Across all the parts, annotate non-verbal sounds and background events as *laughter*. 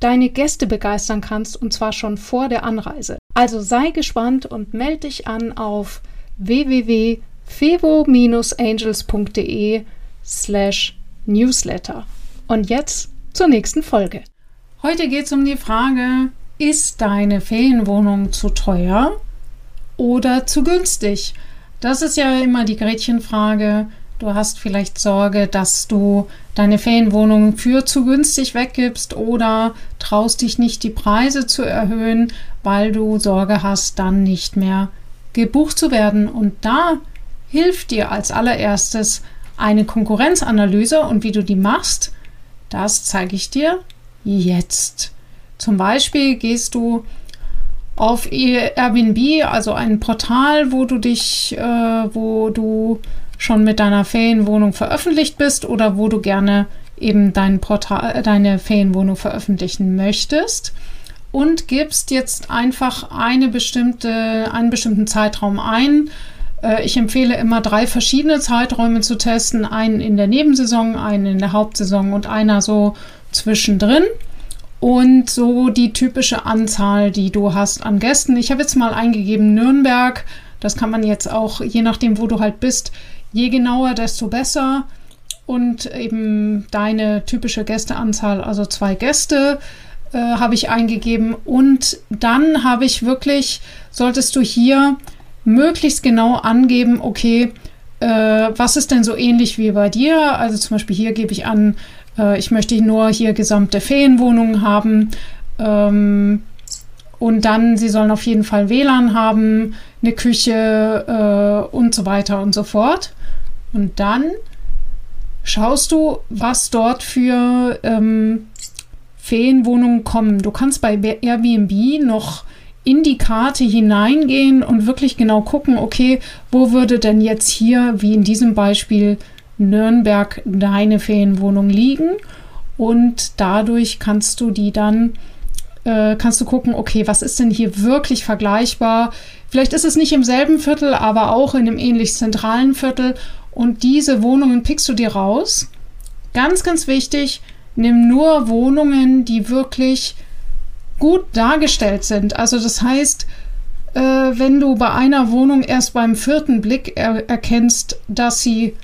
deine Gäste begeistern kannst, und zwar schon vor der Anreise. Also sei gespannt und melde dich an auf www.fevo-angels.de slash newsletter. Und jetzt zur nächsten Folge. Heute geht es um die Frage, ist deine Ferienwohnung zu teuer oder zu günstig? Das ist ja immer die Gretchenfrage. Du hast vielleicht Sorge, dass du deine Ferienwohnung für zu günstig weggibst oder traust dich nicht, die Preise zu erhöhen, weil du Sorge hast, dann nicht mehr gebucht zu werden. Und da hilft dir als allererstes eine Konkurrenzanalyse und wie du die machst, das zeige ich dir jetzt. Zum Beispiel gehst du auf Airbnb, also ein Portal, wo du dich, äh, wo du schon mit deiner Ferienwohnung veröffentlicht bist oder wo du gerne eben dein Portal, äh, deine Ferienwohnung veröffentlichen möchtest und gibst jetzt einfach eine bestimmte, einen bestimmten Zeitraum ein. Äh, ich empfehle immer drei verschiedene Zeiträume zu testen, einen in der Nebensaison, einen in der Hauptsaison und einer so zwischendrin und so die typische Anzahl, die du hast an Gästen. Ich habe jetzt mal eingegeben Nürnberg. Das kann man jetzt auch, je nachdem, wo du halt bist, je genauer, desto besser. Und eben deine typische Gästeanzahl, also zwei Gäste, äh, habe ich eingegeben. Und dann habe ich wirklich, solltest du hier möglichst genau angeben, okay, äh, was ist denn so ähnlich wie bei dir? Also zum Beispiel hier gebe ich an, äh, ich möchte nur hier gesamte Ferienwohnungen haben. Ähm, und dann, sie sollen auf jeden Fall WLAN haben, eine Küche äh, und so weiter und so fort. Und dann schaust du, was dort für ähm, Ferienwohnungen kommen. Du kannst bei Airbnb noch in die Karte hineingehen und wirklich genau gucken, okay, wo würde denn jetzt hier, wie in diesem Beispiel, Nürnberg deine Ferienwohnung liegen und dadurch kannst du die dann äh, kannst du gucken, okay, was ist denn hier wirklich vergleichbar? Vielleicht ist es nicht im selben Viertel, aber auch in einem ähnlich zentralen Viertel und diese Wohnungen pickst du dir raus. Ganz, ganz wichtig, nimm nur Wohnungen, die wirklich gut dargestellt sind. Also das heißt, äh, wenn du bei einer Wohnung erst beim vierten Blick er erkennst, dass sie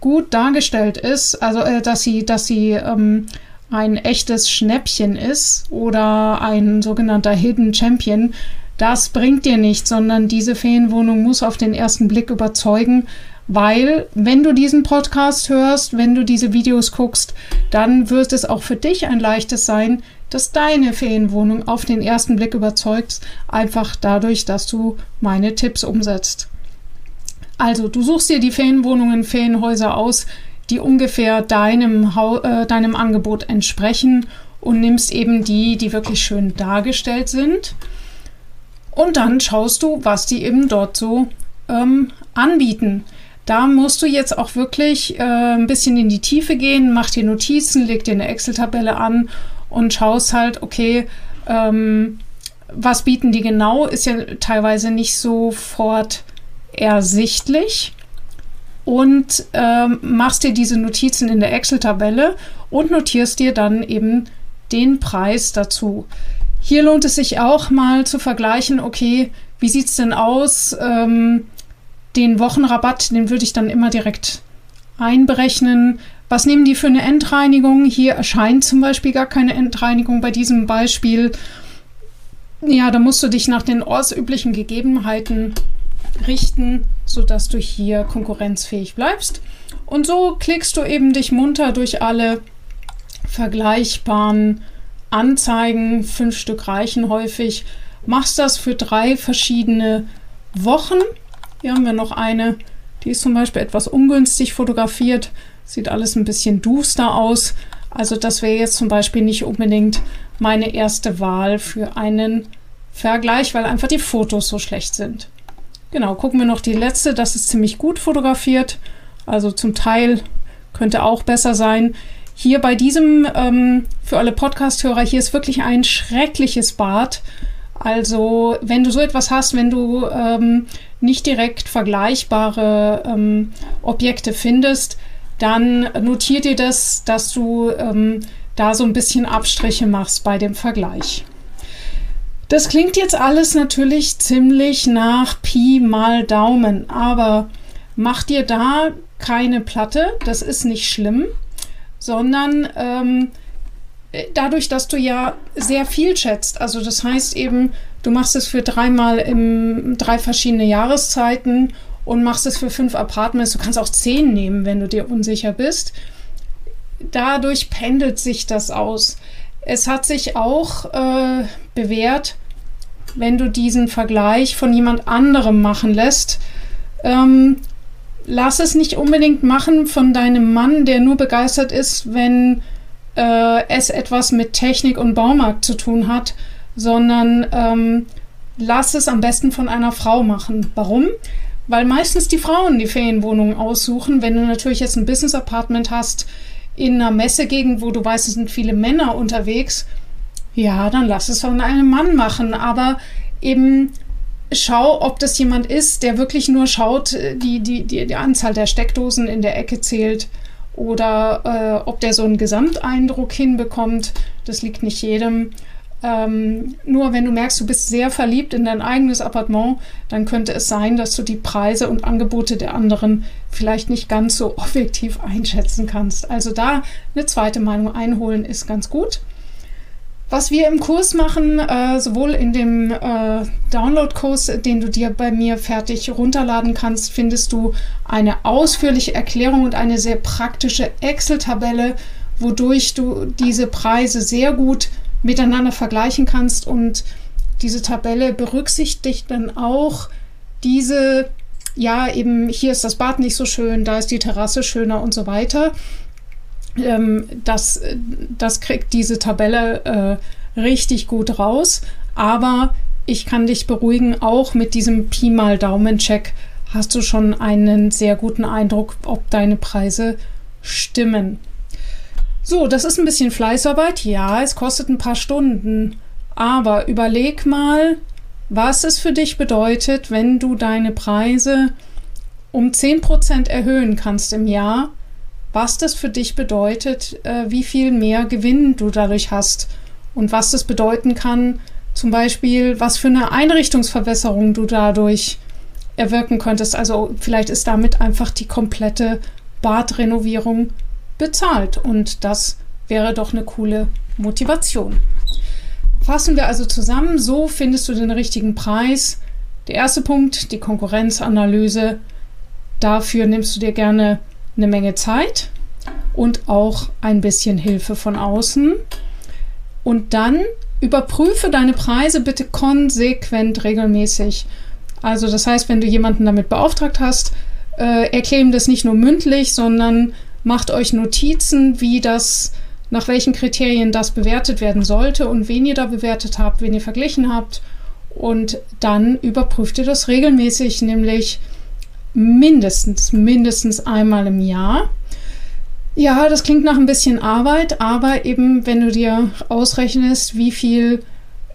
gut dargestellt ist, also äh, dass sie, dass sie ähm, ein echtes Schnäppchen ist oder ein sogenannter Hidden Champion, das bringt dir nichts, sondern diese Ferienwohnung muss auf den ersten Blick überzeugen, weil wenn du diesen Podcast hörst, wenn du diese Videos guckst, dann wird es auch für dich ein leichtes sein, dass deine Ferienwohnung auf den ersten Blick überzeugt, einfach dadurch, dass du meine Tipps umsetzt. Also, du suchst dir die Ferienwohnungen, Ferienhäuser aus, die ungefähr deinem, äh, deinem Angebot entsprechen und nimmst eben die, die wirklich schön dargestellt sind. Und dann schaust du, was die eben dort so ähm, anbieten. Da musst du jetzt auch wirklich äh, ein bisschen in die Tiefe gehen, mach dir Notizen, leg dir eine Excel-Tabelle an und schaust halt, okay, ähm, was bieten die genau, ist ja teilweise nicht sofort ersichtlich und ähm, machst dir diese Notizen in der Excel-Tabelle und notierst dir dann eben den Preis dazu. Hier lohnt es sich auch mal zu vergleichen, okay, wie sieht es denn aus? Ähm, den Wochenrabatt, den würde ich dann immer direkt einberechnen. Was nehmen die für eine Endreinigung? Hier erscheint zum Beispiel gar keine Endreinigung bei diesem Beispiel. Ja, da musst du dich nach den ortsüblichen Gegebenheiten richten, sodass du hier konkurrenzfähig bleibst. Und so klickst du eben dich munter durch alle vergleichbaren Anzeigen. Fünf Stück reichen häufig. Machst das für drei verschiedene Wochen. Hier haben wir noch eine, die ist zum Beispiel etwas ungünstig fotografiert. Sieht alles ein bisschen duster aus. Also das wäre jetzt zum Beispiel nicht unbedingt meine erste Wahl für einen Vergleich, weil einfach die Fotos so schlecht sind. Genau, gucken wir noch die letzte. Das ist ziemlich gut fotografiert. Also zum Teil könnte auch besser sein. Hier bei diesem, ähm, für alle Podcast-Hörer, hier ist wirklich ein schreckliches Bad. Also, wenn du so etwas hast, wenn du ähm, nicht direkt vergleichbare ähm, Objekte findest, dann notier dir das, dass du ähm, da so ein bisschen Abstriche machst bei dem Vergleich. Das klingt jetzt alles natürlich ziemlich nach Pi mal Daumen, aber mach dir da keine Platte, das ist nicht schlimm, sondern ähm, dadurch, dass du ja sehr viel schätzt, also das heißt eben, du machst es für dreimal im drei verschiedene Jahreszeiten und machst es für fünf Apartments. Du kannst auch zehn nehmen, wenn du dir unsicher bist. Dadurch pendelt sich das aus. Es hat sich auch äh, bewährt, wenn du diesen Vergleich von jemand anderem machen lässt. Ähm, lass es nicht unbedingt machen von deinem Mann, der nur begeistert ist, wenn äh, es etwas mit Technik und Baumarkt zu tun hat, sondern ähm, lass es am besten von einer Frau machen. Warum? Weil meistens die Frauen die Ferienwohnungen aussuchen. Wenn du natürlich jetzt ein Business Apartment hast in einer Messegegend, wo du weißt, es sind viele Männer unterwegs, ja, dann lass es von einem Mann machen. Aber eben schau, ob das jemand ist, der wirklich nur schaut, die, die, die, die Anzahl der Steckdosen in der Ecke zählt oder äh, ob der so einen Gesamteindruck hinbekommt. Das liegt nicht jedem. Ähm, nur wenn du merkst, du bist sehr verliebt in dein eigenes Appartement, dann könnte es sein, dass du die Preise und Angebote der anderen vielleicht nicht ganz so *laughs* objektiv einschätzen kannst. Also da eine zweite Meinung einholen ist ganz gut. Was wir im Kurs machen, äh, sowohl in dem äh, Download-Kurs, den du dir bei mir fertig runterladen kannst, findest du eine ausführliche Erklärung und eine sehr praktische Excel-Tabelle, wodurch du diese Preise sehr gut miteinander vergleichen kannst. Und diese Tabelle berücksichtigt dann auch diese, ja, eben hier ist das Bad nicht so schön, da ist die Terrasse schöner und so weiter. Ähm, das, das kriegt diese Tabelle äh, richtig gut raus. Aber ich kann dich beruhigen, auch mit diesem Pi mal Daumen-Check hast du schon einen sehr guten Eindruck, ob deine Preise stimmen. So, das ist ein bisschen Fleißarbeit. Ja, es kostet ein paar Stunden. Aber überleg mal, was es für dich bedeutet, wenn du deine Preise um 10% erhöhen kannst im Jahr, was das für dich bedeutet, äh, wie viel mehr Gewinn du dadurch hast und was das bedeuten kann, zum Beispiel, was für eine Einrichtungsverbesserung du dadurch erwirken könntest. Also vielleicht ist damit einfach die komplette Badrenovierung bezahlt. Und das wäre doch eine coole Motivation. Fassen wir also zusammen, so findest du den richtigen Preis. Der erste Punkt, die Konkurrenzanalyse. Dafür nimmst du dir gerne eine Menge Zeit und auch ein bisschen Hilfe von außen. Und dann überprüfe deine Preise bitte konsequent regelmäßig. Also das heißt, wenn du jemanden damit beauftragt hast, äh, erklär ihm das nicht nur mündlich, sondern macht euch Notizen, wie das, nach welchen Kriterien das bewertet werden sollte und wen ihr da bewertet habt, wen ihr verglichen habt. Und dann überprüft ihr das regelmäßig, nämlich mindestens, mindestens einmal im Jahr. Ja, das klingt nach ein bisschen Arbeit, aber eben, wenn du dir ausrechnest, wie viel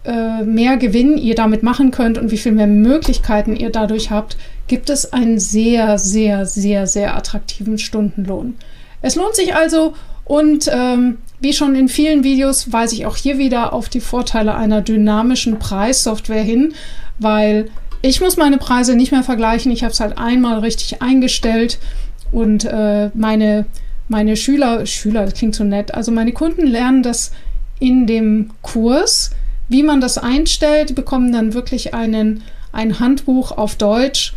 äh, mehr Gewinn ihr damit machen könnt und wie viel mehr Möglichkeiten ihr dadurch habt, gibt es einen sehr, sehr, sehr, sehr attraktiven Stundenlohn. Es lohnt sich also und ähm, wie schon in vielen Videos weise ich auch hier wieder auf die Vorteile einer dynamischen Preissoftware hin, weil ich muss meine Preise nicht mehr vergleichen. Ich habe es halt einmal richtig eingestellt und äh, meine, meine Schüler, Schüler, das klingt so nett, also meine Kunden lernen das in dem Kurs, wie man das einstellt, bekommen dann wirklich einen, ein Handbuch auf Deutsch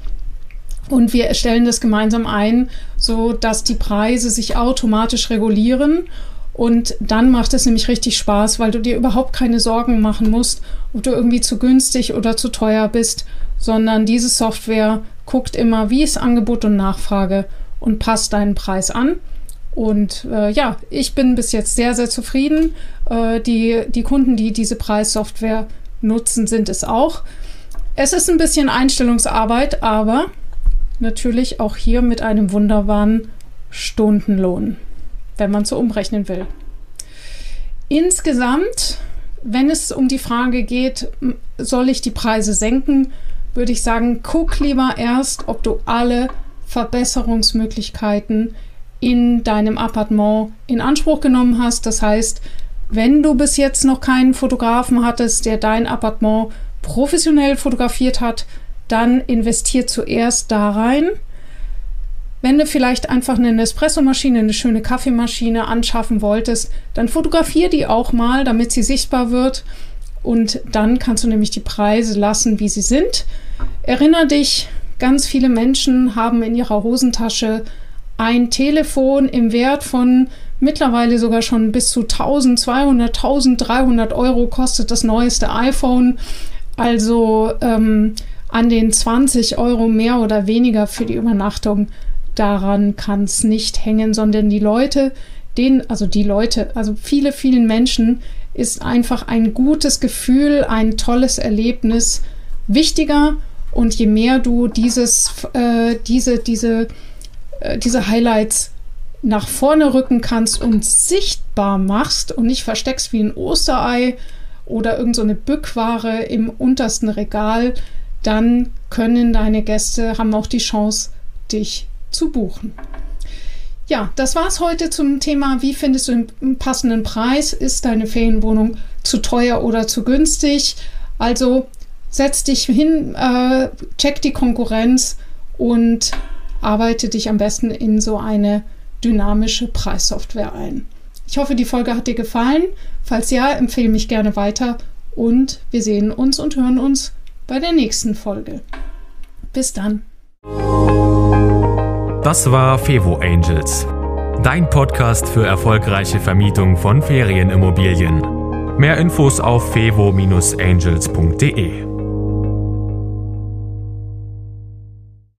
und wir stellen das gemeinsam ein, so dass die Preise sich automatisch regulieren. Und dann macht es nämlich richtig Spaß, weil du dir überhaupt keine Sorgen machen musst, ob du irgendwie zu günstig oder zu teuer bist, sondern diese Software guckt immer, wie ist Angebot und Nachfrage und passt deinen Preis an. Und äh, ja, ich bin bis jetzt sehr, sehr zufrieden. Äh, die, die Kunden, die diese Preissoftware nutzen, sind es auch. Es ist ein bisschen Einstellungsarbeit, aber natürlich auch hier mit einem wunderbaren Stundenlohn, wenn man so umrechnen will. Insgesamt, wenn es um die Frage geht, soll ich die Preise senken, würde ich sagen, guck lieber erst, ob du alle Verbesserungsmöglichkeiten in deinem Appartement in Anspruch genommen hast. Das heißt, wenn du bis jetzt noch keinen Fotografen hattest, der dein Appartement professionell fotografiert hat, dann investier zuerst da rein. Wenn du vielleicht einfach eine Espressomaschine, eine schöne Kaffeemaschine anschaffen wolltest, dann fotografier die auch mal, damit sie sichtbar wird. Und dann kannst du nämlich die Preise lassen, wie sie sind. Erinner dich, ganz viele Menschen haben in ihrer Hosentasche ein Telefon im Wert von mittlerweile sogar schon bis zu 1200, 1300 Euro kostet das neueste iPhone. Also ähm, an den 20 Euro mehr oder weniger für die Übernachtung. Daran kann es nicht hängen, sondern die Leute, denen, also die Leute, also viele, vielen Menschen ist einfach ein gutes Gefühl, ein tolles Erlebnis wichtiger. Und je mehr du dieses, äh, diese, diese äh, diese Highlights nach vorne rücken kannst und sichtbar machst und nicht versteckst wie ein Osterei oder irgendeine so Bückware im untersten Regal, dann können deine Gäste, haben auch die Chance, dich zu buchen. Ja, das war's heute zum Thema, wie findest du einen passenden Preis? Ist deine Ferienwohnung zu teuer oder zu günstig? Also setz dich hin, äh, check die Konkurrenz und arbeite dich am besten in so eine dynamische Preissoftware ein. Ich hoffe, die Folge hat dir gefallen. Falls ja, empfehle mich gerne weiter und wir sehen uns und hören uns bei der nächsten Folge. Bis dann. Das war Fevo Angels, dein Podcast für erfolgreiche Vermietung von Ferienimmobilien. Mehr Infos auf fevo-angels.de.